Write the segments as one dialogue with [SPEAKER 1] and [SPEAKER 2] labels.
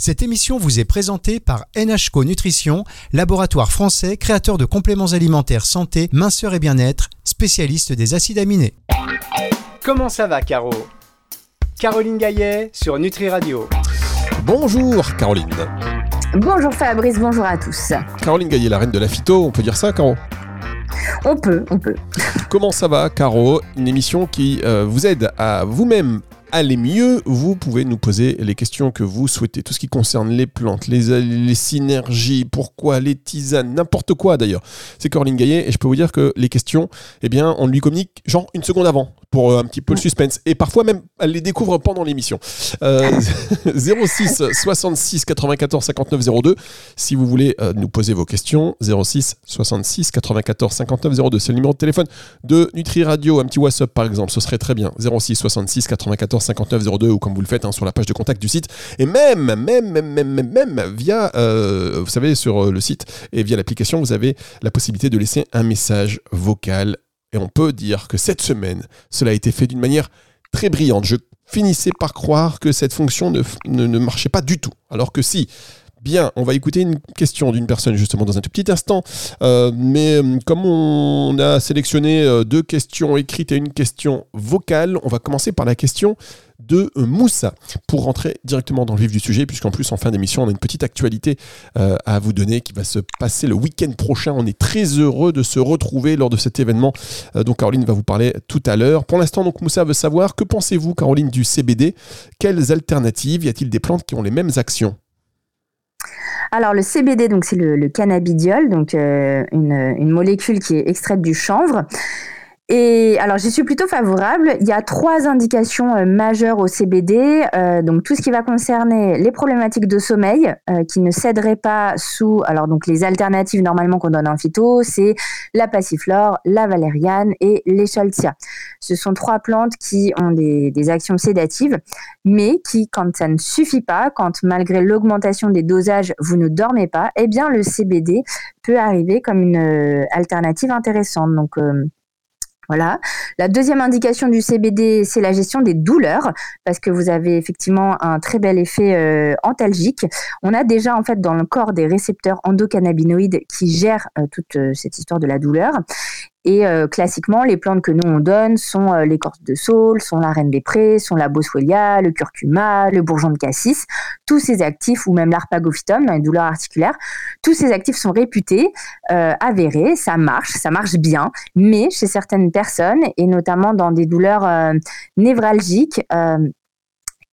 [SPEAKER 1] Cette émission vous est présentée par NHCO Nutrition, laboratoire français créateur de compléments alimentaires santé, minceur et bien-être, spécialiste des acides aminés.
[SPEAKER 2] Comment ça va, Caro? Caroline Gaillet sur Nutri Radio.
[SPEAKER 3] Bonjour Caroline.
[SPEAKER 4] Bonjour Fabrice, bonjour à tous.
[SPEAKER 3] Caroline Gaillet, la reine de la phyto, on peut dire ça, Caro?
[SPEAKER 4] On peut, on peut.
[SPEAKER 3] Comment ça va, Caro? Une émission qui euh, vous aide à vous-même aller mieux, vous pouvez nous poser les questions que vous souhaitez. Tout ce qui concerne les plantes, les, synergies, pourquoi, les tisanes, n'importe quoi d'ailleurs. C'est Caroline Gaillet et je peux vous dire que les questions, eh bien, on lui communique genre une seconde avant pour euh, un petit peu le suspense. Et parfois même, elle les découvre pendant l'émission. Euh, 06 66 94 59 02. Si vous voulez euh, nous poser vos questions, 06 66 94 59 02. C'est le numéro de téléphone de Nutri Radio. Un petit WhatsApp par exemple, ce serait très bien. 06 66 94 59 02 ou comme vous le faites hein, sur la page de contact du site. Et même, même, même, même, même, même via, euh, vous savez, sur le site et via l'application, vous avez la possibilité de laisser un message vocal et on peut dire que cette semaine, cela a été fait d'une manière très brillante. Je finissais par croire que cette fonction ne, ne, ne marchait pas du tout. Alors que si, Bien, on va écouter une question d'une personne justement dans un tout petit instant. Euh, mais euh, comme on a sélectionné euh, deux questions écrites et une question vocale, on va commencer par la question de Moussa pour rentrer directement dans le vif du sujet, puisqu'en plus en fin d'émission, on a une petite actualité à vous donner qui va se passer le week-end prochain. On est très heureux de se retrouver lors de cet événement dont Caroline va vous parler tout à l'heure. Pour l'instant, donc Moussa veut savoir que pensez-vous, Caroline, du CBD Quelles alternatives? Y a-t-il des plantes qui ont les mêmes actions?
[SPEAKER 4] Alors le CBD, donc c'est le, cannabidiol, donc euh, une molécule qui est extraite du chanvre. Et alors, j'y suis plutôt favorable. Il y a trois indications euh, majeures au CBD. Euh, donc, tout ce qui va concerner les problématiques de sommeil, euh, qui ne céderaient pas sous. Alors, donc, les alternatives normalement qu'on donne en phyto, c'est la passiflore, la valériane et l'échaltia. Ce sont trois plantes qui ont des, des actions sédatives, mais qui, quand ça ne suffit pas, quand malgré l'augmentation des dosages, vous ne dormez pas, eh bien, le CBD peut arriver comme une euh, alternative intéressante. Donc, euh, voilà. La deuxième indication du CBD, c'est la gestion des douleurs, parce que vous avez effectivement un très bel effet euh, antalgique. On a déjà en fait dans le corps des récepteurs endocannabinoïdes qui gèrent euh, toute euh, cette histoire de la douleur. Et euh, classiquement, les plantes que nous on donne sont euh, l'écorce de saule, sont la reine des prés, sont la boswellia, le curcuma, le bourgeon de cassis. Tous ces actifs, ou même l'arpagophytum dans les douleurs articulaires, tous ces actifs sont réputés, euh, avérés, ça marche, ça marche bien. Mais chez certaines personnes, et notamment dans des douleurs euh, névralgiques, euh,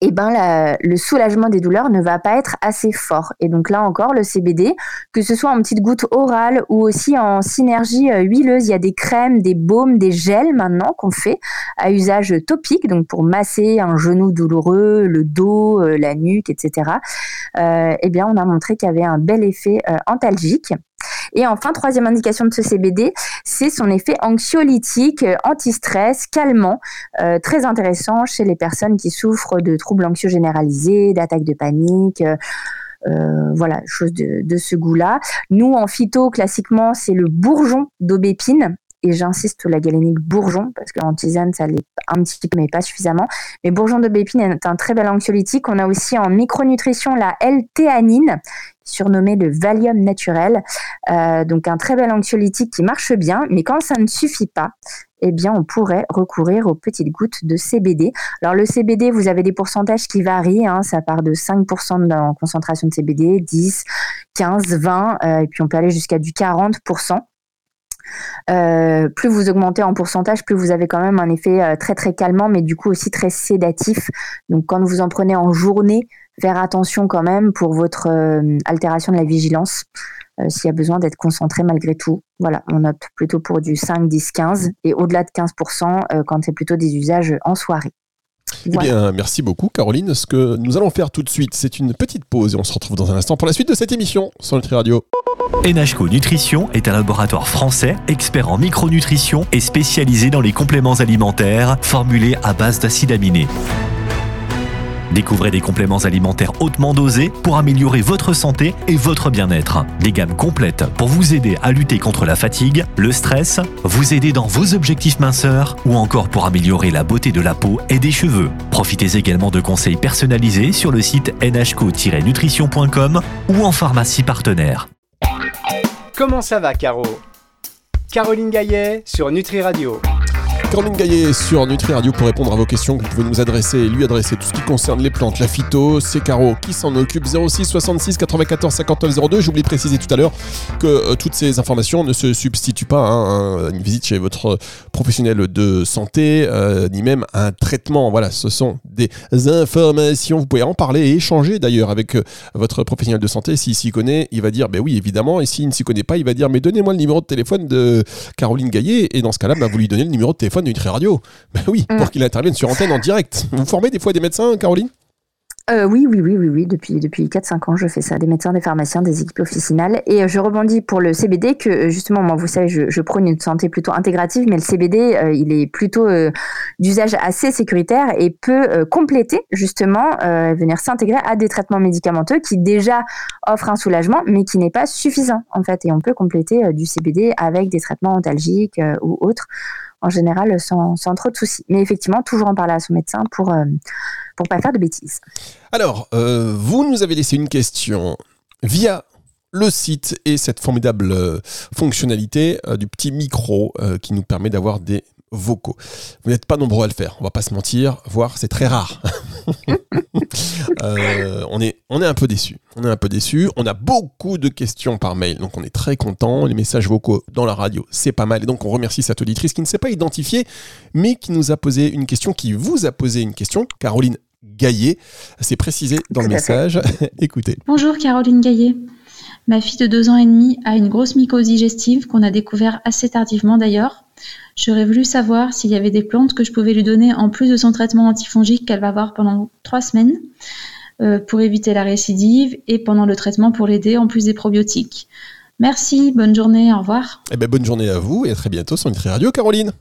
[SPEAKER 4] eh ben le soulagement des douleurs ne va pas être assez fort. Et donc là encore, le CBD, que ce soit en petites gouttes orales ou aussi en synergie euh, huileuse, il y a des crèmes, des baumes, des gels maintenant qu'on fait à usage topique, donc pour masser un genou douloureux, le dos, euh, la nuque, etc. Euh, eh bien, on a montré qu'il y avait un bel effet antalgique. Et enfin, troisième indication de ce CBD, c'est son effet anxiolytique, euh, anti-stress, calmant, euh, très intéressant chez les personnes qui souffrent de troubles anxieux généralisés, d'attaques de panique. euh, voilà, chose de, de ce goût-là. Nous, en phyto, classiquement, c'est le bourgeon d'aubépine. Et j'insiste la galénique bourgeon, parce qu'en tisane, ça l'est un petit peu, mais pas suffisamment. Mais bourgeon d'aubépine est un très bel anxiolytique. On a aussi en micronutrition la L-théanine, surnommée le Valium naturel. Euh, donc un très bel anxiolytique qui marche bien, mais quand ça ne suffit pas, eh bien on pourrait recourir aux petites gouttes de CBD. Alors le CBD, vous avez des pourcentages qui varient, hein, ça part de 5% de- en concentration de CBD, 10, 15, 20, euh, et puis on peut aller jusqu'à du 40%. Euh, plus vous augmentez en pourcentage, plus vous avez quand même un effet euh, très très calmant, mais du coup aussi très sédatif. Donc quand vous en prenez en journée, faire attention quand même pour votre euh, altération de la vigilance, s'il y a besoin d'être concentré malgré tout. Voilà, on opte plutôt pour du 5, 10, 15 et au-delà de 15% euh, quand c'est plutôt des usages en soirée.
[SPEAKER 3] Eh bien, merci beaucoup, Caroline. Ce que nous allons faire tout de suite, c'est une petite pause et on se retrouve dans un instant pour la suite de cette émission sur Nutri Radio.
[SPEAKER 5] NHCO Nutrition est un laboratoire français, expert en micronutrition et spécialisé dans les compléments alimentaires formulés à base d'acides aminés. Découvrez des compléments alimentaires hautement dosés pour améliorer votre santé et votre bien-être. Des gammes complètes pour vous aider à lutter contre la fatigue, le stress, vous aider dans vos objectifs minceurs ou encore pour améliorer la beauté de la peau et des cheveux. Profitez également de conseils personnalisés sur le site nhco-nutrition.com ou en pharmacie partenaire.
[SPEAKER 2] Comment ça va, Caro? Caroline Gaillet sur Nutri Radio.
[SPEAKER 3] Caroline Gaillet sur Nutri Radio pour répondre à vos questions que vous pouvez nous adresser et lui adresser tout ce qui concerne les plantes, la phyto, c'est Caro qui s'en occupe 06 66 94 59 02. J'oublie de préciser tout à l'heure que euh, toutes ces informations ne se substituent pas hein, à une visite chez votre professionnel de santé euh, ni même à un traitement. Voilà, ce sont des informations. Vous pouvez en parler et échanger d'ailleurs avec euh, votre professionnel de santé. S'il s'y connaît, il va dire ben oui évidemment et s'il ne s'y connaît pas, il va dire mais donnez-moi le numéro de téléphone de Caroline Gaillet et dans ce cas-là, ben, vous lui donnez le numéro de téléphone téléphone Radio. Ben oui, pour mm. qu'il intervienne sur antenne en direct. Vous formez des fois des médecins, Caroline?
[SPEAKER 4] Euh, oui, oui, oui, oui, oui. Depuis, depuis 4-5 ans, je fais ça. Des médecins, des pharmaciens, des équipes officinales. Et euh, je rebondis pour le CBD que, euh, justement, moi, vous savez, je, prône une santé plutôt intégrative, mais le CBD, il est plutôt d'usage assez sécuritaire et peut compléter, justement, venir s'intégrer à des traitements médicamenteux qui déjà offrent un soulagement, mais qui n'est pas suffisant, en fait. Et on peut compléter du CBD avec des traitements antalgiques ou autres en général sans, trop de soucis. Mais effectivement, toujours en parler à son médecin pour ne pour pas faire de bêtises.
[SPEAKER 3] Alors, euh, vous nous avez laissé une question via le site et cette formidable euh, fonctionnalité euh, du petit micro qui nous permet d'avoir des vocaux. Vous n'êtes pas nombreux à le faire, on va pas se mentir, voire c'est très rare. on, est, on est un peu déçu. On est un peu déçu. On a beaucoup de questions par mail, donc on est très content. Les messages vocaux dans la radio, c'est pas mal. Et donc on remercie cette auditrice qui ne s'est pas identifiée, mais qui nous a posé une question, qui vous a posé une question. Caroline Gaillet. C'est précisé dans le message. Écoutez.
[SPEAKER 6] Bonjour Caroline Gaillet. Ma fille de deux ans et demi a une grosse mycose digestive qu'on a découvert assez tardivement d'ailleurs. J'aurais voulu savoir s'il y avait des plantes que je pouvais lui donner en plus de son traitement antifongique qu'elle va avoir pendant trois semaines euh, pour éviter la récidive et pendant le traitement pour l'aider en plus des probiotiques. Merci, bonne journée, au revoir.
[SPEAKER 3] Eh ben, bonne journée à vous et à très bientôt sur Nutri Radio, Caroline.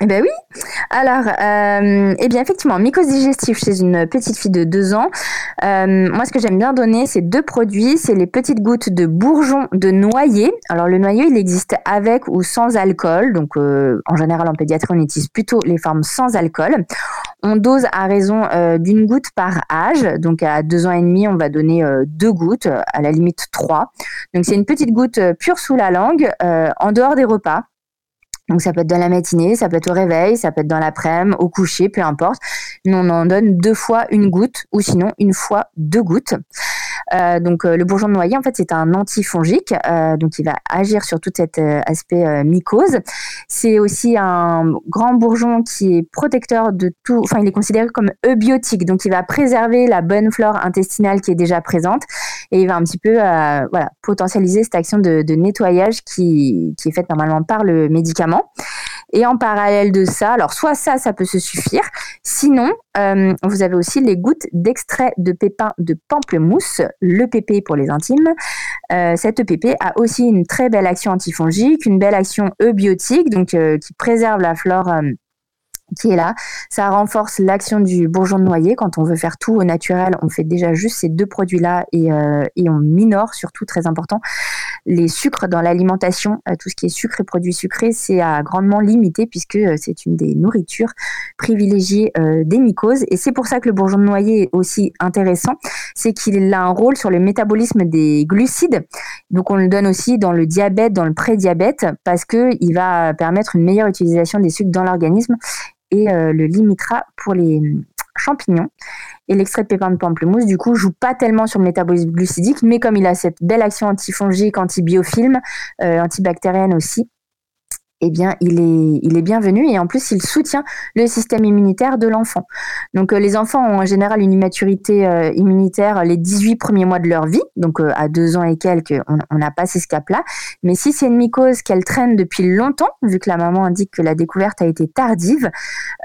[SPEAKER 4] Eh ben oui. Alors, euh, eh bien effectivement, mycose digestive chez une petite fille de 2 ans. Euh, moi, ce que j'aime bien donner, c'est deux produits. C'est les petites gouttes de bourgeon de noyer. Alors, le noyer, il existe avec ou sans alcool. Donc, euh, en général, en pédiatrie, on utilise plutôt les formes sans alcool. On dose à raison d'une goutte par âge. Donc, à 2 ans et demi, on va donner deux gouttes, à la limite trois. Donc, c'est une petite goutte pure sous la langue, en dehors des repas. Donc ça peut être dans la matinée, ça peut être au réveil, ça peut être dans l'après-midi, au coucher, peu importe. Nous, on en donne deux fois une goutte ou sinon une fois deux gouttes. Euh, donc euh, le bourgeon de noyer, en fait, c'est un antifongique, euh, donc il va agir sur tout cet aspect mycose. C'est aussi un grand bourgeon qui est protecteur de tout, enfin il est considéré comme eubiotique, donc il va préserver la bonne flore intestinale qui est déjà présente et il va un petit peu voilà, potentialiser cette action de, nettoyage qui, est faite normalement par le médicament. Et en parallèle de ça, alors soit ça, ça peut se suffire. Sinon, euh, vous avez aussi les gouttes d'extrait de pépins de pamplemousse, le PP pour les intimes. Euh, cette EPP a aussi une très belle action antifongique, une belle action eubiotique, donc euh, qui préserve la flore qui est là. Ça renforce l'action du bourgeon de noyer. Quand on veut faire tout au naturel, on fait déjà juste ces deux produits-là et, euh, on minore, surtout très important, les sucres dans l'alimentation. Euh, tout ce qui est sucre et produits sucrés, c'est à grandement limité puisque euh, c'est une des nourritures privilégiées des mycoses. Et c'est pour ça que le bourgeon de noyer est aussi intéressant. C'est qu'il a un rôle sur le métabolisme des glucides. Donc on le donne aussi dans le diabète, dans le prédiabète, parce qu'il va permettre une meilleure utilisation des sucres dans l'organisme et euh, le limitera pour les hum, champignons. Et l'extrait de pépins de pamplemousse, du coup, joue pas tellement sur le métabolisme glucidique, mais comme il a cette belle action antifongique, antibiofilm, euh, antibactérienne aussi, eh bien, il est, il est bienvenu et en plus, il soutient le système immunitaire de l'enfant. Donc, euh, les enfants ont en général une immaturité euh, immunitaire les 18 premiers mois de leur vie. Donc, euh, à deux ans et quelques, on n'a pas ces cap-là. Mais si c'est une mycose qu'elle traîne depuis longtemps, vu que la maman indique que la découverte a été tardive,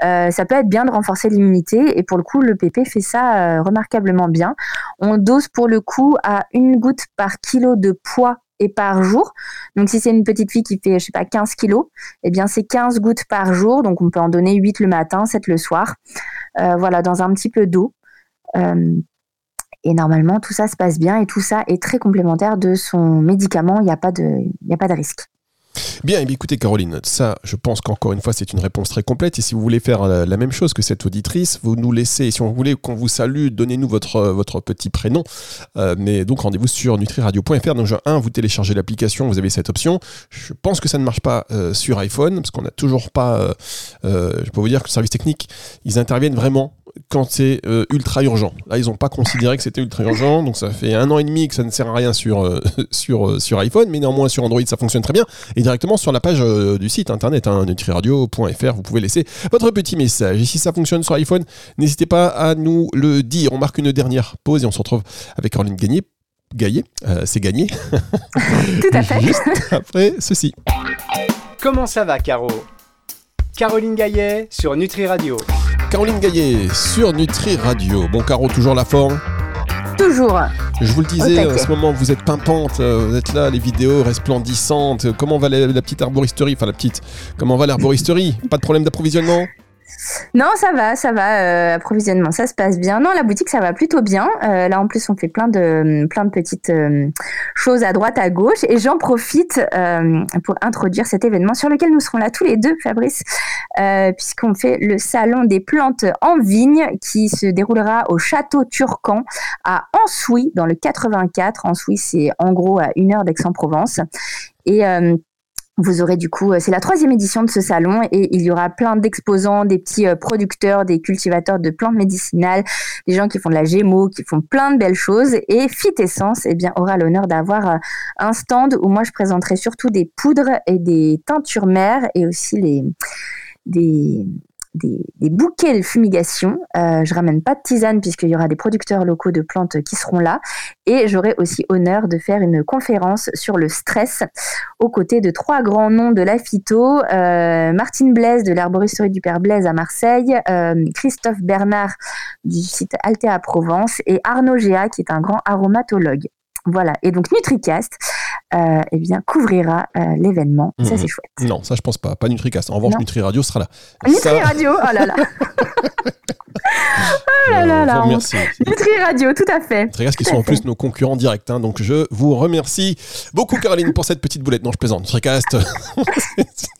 [SPEAKER 4] ça peut être bien de renforcer l'immunité. Et pour le coup, le PP fait ça remarquablement bien. On dose pour le coup à une goutte par kilo de poids et par jour. Donc si c'est une petite fille qui fait, je sais pas, 15 kilos, eh bien c'est 15 gouttes par jour. Donc on peut en donner 8 le matin, 7 le soir. Euh, voilà, dans un petit peu d'eau. et normalement, tout ça se passe bien et tout ça est très complémentaire de son médicament. Il n'y a, a pas de risque.
[SPEAKER 3] Bien, eh écoutez Caroline, ça, je pense qu'encore une fois, c'est une réponse très complète. Et si vous voulez faire euh, la, même chose que cette auditrice, vous nous laissez, si on voulait qu'on vous salue, donnez-nous votre, euh, votre petit prénom. Euh, mais donc, rendez-vous sur nutriradio.fr. Donc, 1, vous téléchargez l'application, vous avez cette option. Je pense que ça ne marche pas sur iPhone, parce qu'on n'a toujours pas, je peux vous dire que le service technique, ils interviennent vraiment quand c'est euh, ultra urgent. Là, ils n'ont pas considéré que c'était ultra urgent, donc ça fait un an et demi que ça ne sert à rien sur, euh, sur, euh, sur iPhone, mais néanmoins sur Android ça fonctionne très bien. Et directement sur la page du site internet, hein, nutriradio.fr, vous pouvez laisser votre petit message. Et si ça fonctionne sur iPhone, n'hésitez pas à nous le dire. On marque une dernière pause et on se retrouve avec Caroline Gagné. Gaillet, c'est gagné.
[SPEAKER 4] Tout à fait.
[SPEAKER 3] Juste après ceci.
[SPEAKER 2] Comment ça va, Caro? Caroline Gaillet sur Nutri Radio.
[SPEAKER 3] Caroline Gaillet sur Nutri Radio. Bon, Caro, toujours la forme
[SPEAKER 4] Toujours.
[SPEAKER 3] Je vous le disais, en ce moment, vous êtes pimpante, euh, vous êtes là, les vidéos resplendissantes. Comment va la, la petite arboristerie Enfin, la petite. Comment va l'arboristerie? Pas de problème d'approvisionnement?
[SPEAKER 4] Non, ça va, ça va. Euh, approvisionnement, ça se passe bien. Non, la boutique, ça va plutôt bien. Euh, là, en plus, on fait plein de, plein de petites euh, choses à droite, à gauche. Et j'en profite pour introduire cet événement sur lequel nous serons là tous les deux, Fabrice, puisqu'on fait le salon des plantes en vigne qui se déroulera au château Turcan à Ansouy, dans le 84. Ansouy, c'est en gros à une heure d'Aix-en-Provence. Et vous aurez du coup, euh, c'est la troisième édition de ce salon et il y aura plein d'exposants, des petits euh, producteurs, des cultivateurs de plantes médicinales, des gens qui font de la gémeaux, qui font plein de belles choses. Et Fit Essence, eh bien, aura l'honneur d'avoir euh, un stand où moi je présenterai surtout des poudres et des teintures mères et aussi les, des, des, bouquets de fumigation. Euh, je ramène pas de tisane puisqu'il y aura des producteurs locaux de plantes qui seront là. Et j'aurai aussi honneur de faire une conférence sur le stress aux côtés de trois grands noms de la phyto. Euh, Martine Blaise de l'arboristerie du Père Blaise à Marseille, euh, Christophe Bernard du site Altea Provence et Arnaud Géa qui est un grand aromatologue. Voilà. Et donc NutriCast, euh, eh bien, couvrira euh, l'événement. Ça, mhm. c'est chouette.
[SPEAKER 3] Non, ça, je pense pas. Pas NutriCast. En revanche, Nutri Radio sera là.
[SPEAKER 4] Nutri Radio, oh là là. oh là là là. Nutri Radio, tout à fait.
[SPEAKER 3] NutriCast qui sont en plus nos concurrents directs. Hein, donc, je vous remercie beaucoup, Caroline, pour cette petite boulette. Non, je plaisante. NutriCast,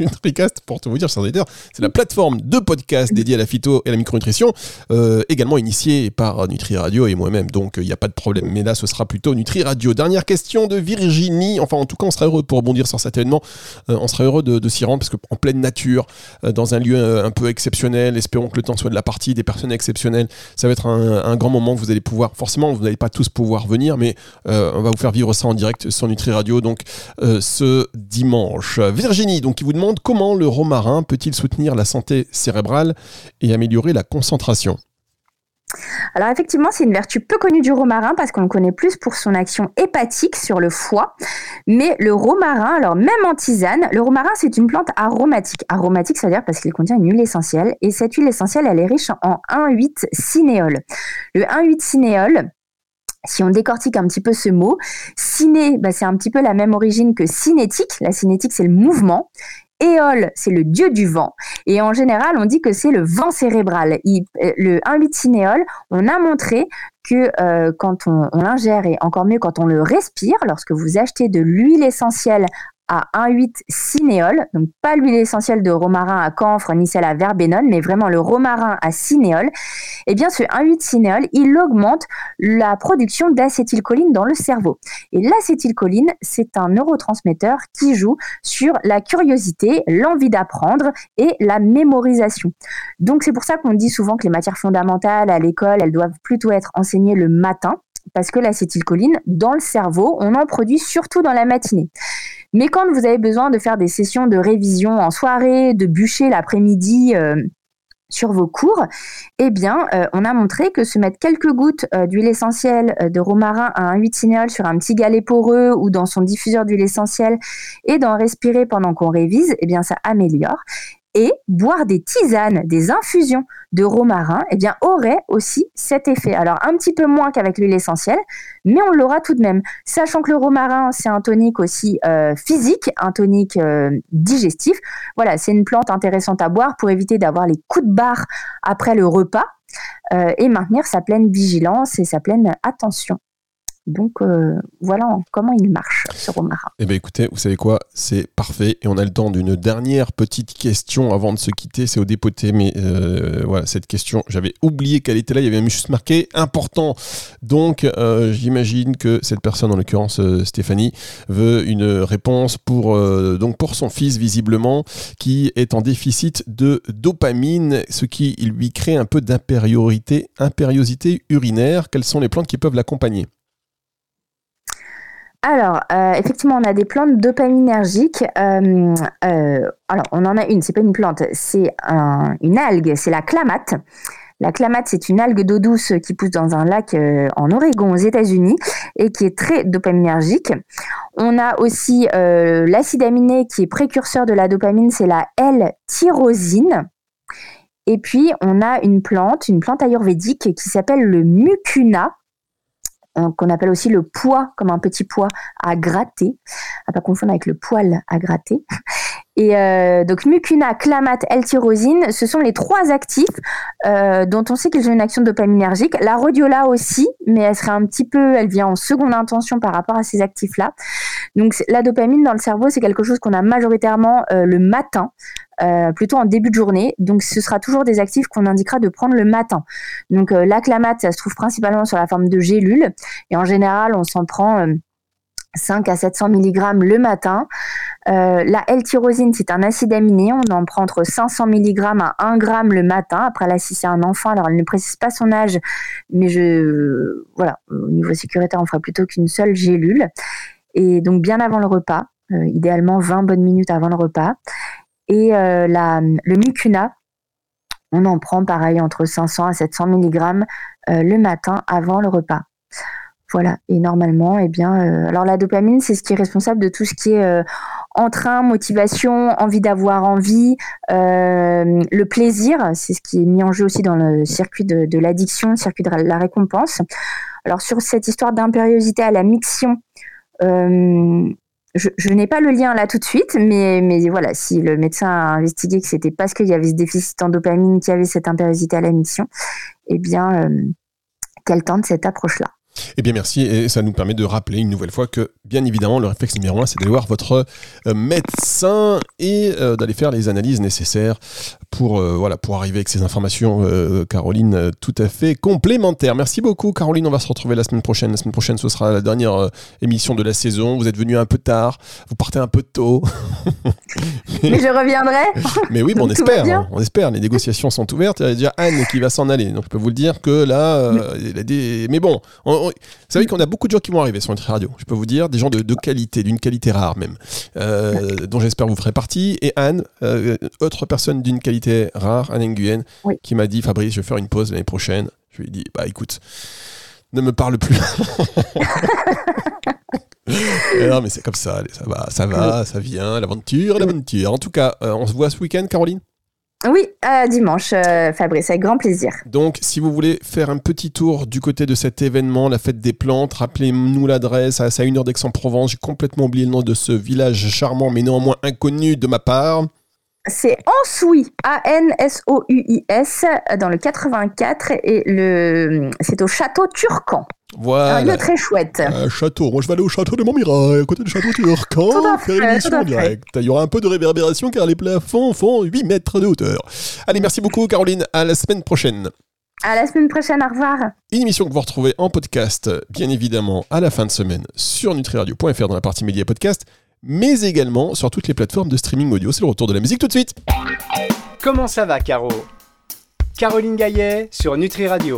[SPEAKER 3] NutriCast, pour tout vous dire, c'est la plateforme de podcast dédiée à la phyto et à la micronutrition, euh, également initiée par Nutri Radio et moi-même. Donc, il n'y a pas de problème. Mais là, ce sera plutôt Nutri Radio. Dernière question de Virginie. Enfin, en tout cas, on serait heureux pour rebondir sur cet événement. Euh, on serait heureux de, s'y rendre parce qu'en pleine nature, euh, dans un lieu euh, un peu exceptionnel, espérons que le temps soit de la partie, des personnes exceptionnelles, ça va être un, grand moment vous allez pouvoir, forcément, vous n'allez pas tous pouvoir venir, mais on va vous faire vivre ça en direct sur Nutri Radio, donc ce dimanche. Virginie, donc, qui vous demande comment le romarin peut-il soutenir la santé cérébrale et améliorer la concentration?
[SPEAKER 4] Alors effectivement, c'est une vertu peu connue du romarin parce qu'on le connaît plus pour son action hépatique sur le foie. Mais le romarin, alors même en tisane, le romarin c'est une plante aromatique. Aromatique, ça veut dire parce qu'il contient une huile essentielle et cette huile essentielle, elle est riche en 1,8 cinéole. Le 1,8 cinéole, si on décortique un petit peu ce mot, ciné, bah, c'est un petit peu la même origine que cinétique. La cinétique, c'est le mouvement. Éole, c'est le dieu du vent. Et en général, on dit que c'est le vent cérébral. Euh, le 1,8 cinéole, on a montré que euh, quand on, on l'ingère, et encore mieux quand on le respire, lorsque vous achetez de l'huile essentielle à 1,8 cinéole, donc pas l'huile essentielle de romarin à camphre ni celle à verbenone, mais vraiment le romarin à cinéole, eh bien ce 1,8 cinéole, il augmente la production d'acétylcholine dans le cerveau. Et l'acétylcholine, c'est un neurotransmetteur qui joue sur la curiosité, l'envie d'apprendre et la mémorisation. Donc c'est pour ça qu'on dit souvent que les matières fondamentales à l'école, elles doivent plutôt être enseignées le matin parce que l'acétylcholine, dans le cerveau, on en produit surtout dans la matinée. Mais quand vous avez besoin de faire des sessions de révision en soirée, de bûcher l'après-midi, euh, sur vos cours, eh bien, euh, on a montré que se mettre quelques gouttes euh, d'huile essentielle de romarin à un 8 cinéole sur un petit galet poreux ou dans son diffuseur d'huile essentielle et d'en respirer pendant qu'on révise, eh bien, ça améliore et boire des tisanes, des infusions de romarin, eh bien, aurait aussi cet effet. Alors, un petit peu moins qu'avec l'huile essentielle, mais on l'aura tout de même. Sachant que le romarin, c'est un tonique aussi euh, physique, un tonique euh, digestif. Voilà, c'est une plante intéressante à boire pour éviter d'avoir les coups de barre après le repas et maintenir sa pleine vigilance et sa pleine attention. Donc euh, voilà comment il marche ce romarin.
[SPEAKER 3] Eh bien écoutez, vous savez quoi? C'est parfait. Et on a le temps d'une dernière petite question avant de se quitter. C'est au dépoté, mais euh, voilà, cette question, j'avais oublié qu'elle était là. Il y avait juste marqué important. Donc euh, j'imagine que cette personne, en l'occurrence Stéphanie, veut une réponse pour, donc pour son fils, visiblement, qui est en déficit de dopamine, ce qui lui crée un peu d'impériosité impériosité urinaire. Quelles sont les plantes qui peuvent l'accompagner?
[SPEAKER 4] Alors, euh, effectivement, on a des plantes dopaminergiques. Euh, euh, alors, on en a une, c'est pas une plante, c'est une algue, c'est la clamate. La clamate, c'est une algue d'eau douce qui pousse dans un lac en Oregon, aux États-Unis, et qui est très dopaminergique. On a aussi l'acide aminé qui est précurseur de la dopamine, c'est la L-tyrosine. Et puis, on a une plante, une plante ayurvédique qui s'appelle le mucuna qu'on appelle aussi le pois, comme un petit pois à gratter, à pas confondre avec le poil à gratter. Et euh, donc mucuna, clamate, L-tyrosine, ce sont les trois actifs euh, dont on sait qu'ils ont une action dopaminergique. La rhodiola aussi, mais elle serait un petit peu, elle vient en seconde intention par rapport à ces actifs-là. Donc la dopamine dans le cerveau, c'est quelque chose qu'on a majoritairement euh, le matin, euh, plutôt en début de journée. Donc, ce sera toujours des actifs qu'on indiquera de prendre le matin. Donc, euh, l'acclamate, ça se trouve principalement sur la forme de gélules. Et en général, on s'en prend 5 euh, à 700 mg le matin. la L-tyrosine, c'est un acide aminé. On en prend entre 500 mg à 1 g le matin. Après, là, si c'est un enfant, alors elle ne précise pas son âge, mais je, voilà, au niveau sécuritaire, on fera plutôt qu'une seule gélule. Et donc, bien avant le repas, idéalement 20 bonnes minutes avant le repas. Et euh, la, le mucuna, on en prend pareil entre 500 à 700 mg euh, le matin avant le repas. Voilà. Et normalement, eh bien, euh, alors la dopamine, c'est ce qui est responsable de tout ce qui est entrain, motivation, envie d'avoir envie, le plaisir, c'est ce qui est mis en jeu aussi dans le circuit de, de l'addiction, le circuit de la récompense. Alors sur cette histoire d'impériosité à la miction, je, n'ai pas le lien là tout de suite, mais, mais voilà, si le médecin a investigué que c'était parce qu'il y avait ce déficit en dopamine, qu'il y avait cette impériosité à la mission, eh bien, euh, qu'elle tente cette approche-là.
[SPEAKER 3] Eh bien, merci. Et ça nous permet de rappeler une nouvelle fois que, bien évidemment, le réflexe numéro un, c'est d'aller voir votre euh, médecin et euh, d'aller faire les analyses nécessaires pour, euh, voilà, pour arriver avec ces informations, Caroline, tout à fait complémentaires. Merci beaucoup, Caroline. On va se retrouver la semaine prochaine. La semaine prochaine, ce sera la dernière émission de la saison. Vous êtes venu un peu tard, vous partez un peu tôt.
[SPEAKER 4] mais, je reviendrai.
[SPEAKER 3] mais oui, on espère. Hein. on espère. Les négociations sont ouvertes. Il y a déjà Anne qui va s'en aller. Donc, je peux vous le dire que là, il a des... mais bon, on, vous savez qu'on a beaucoup de gens qui vont arriver sur notre radio. Je peux vous dire, des gens de, qualité, d'une qualité rare même, euh, dont j'espère vous ferez partie. Et Anne, euh, autre personne d'une qualité rare, Anne Nguyen, qui m'a dit Fabrice, je vais faire une pause l'année prochaine. Je lui ai dit Bah écoute, ne me parle plus. non, mais c'est comme ça, ça va, ça va, ça vient, l'aventure, l'aventure. En tout cas, euh, on se voit ce week-end, Caroline?
[SPEAKER 4] Oui, dimanche, euh, Fabrice, avec grand plaisir.
[SPEAKER 3] Donc, si vous voulez faire un petit tour du côté de cet événement, la fête des plantes, rappelez-nous l'adresse, c'est à une heure d'Aix-en-Provence. J'ai complètement oublié le nom de ce village charmant, mais néanmoins inconnu de ma part.
[SPEAKER 4] C'est Ansouis, A-N-S-O-U-I-S, dans le 84, et le... c'est au château Turcan.
[SPEAKER 3] Voilà.
[SPEAKER 4] Un lieu très chouette.
[SPEAKER 3] Un château. Moi, je vais aller au château de Montmirail, à côté du château Turcan, faire une émission directe. Il y aura un peu de réverbération car les plafonds font 8 mètres de hauteur. Allez, merci beaucoup, Caroline. À la semaine prochaine.
[SPEAKER 4] À la semaine prochaine, au revoir.
[SPEAKER 3] Une émission que vous retrouvez en podcast, bien évidemment, à la fin de semaine sur nutriradio.fr dans la partie média podcast, mais également sur toutes les plateformes de streaming audio. C'est le retour de la musique tout de suite.
[SPEAKER 2] Comment ça va, Caro? Caroline Gaillet sur Nutri Radio.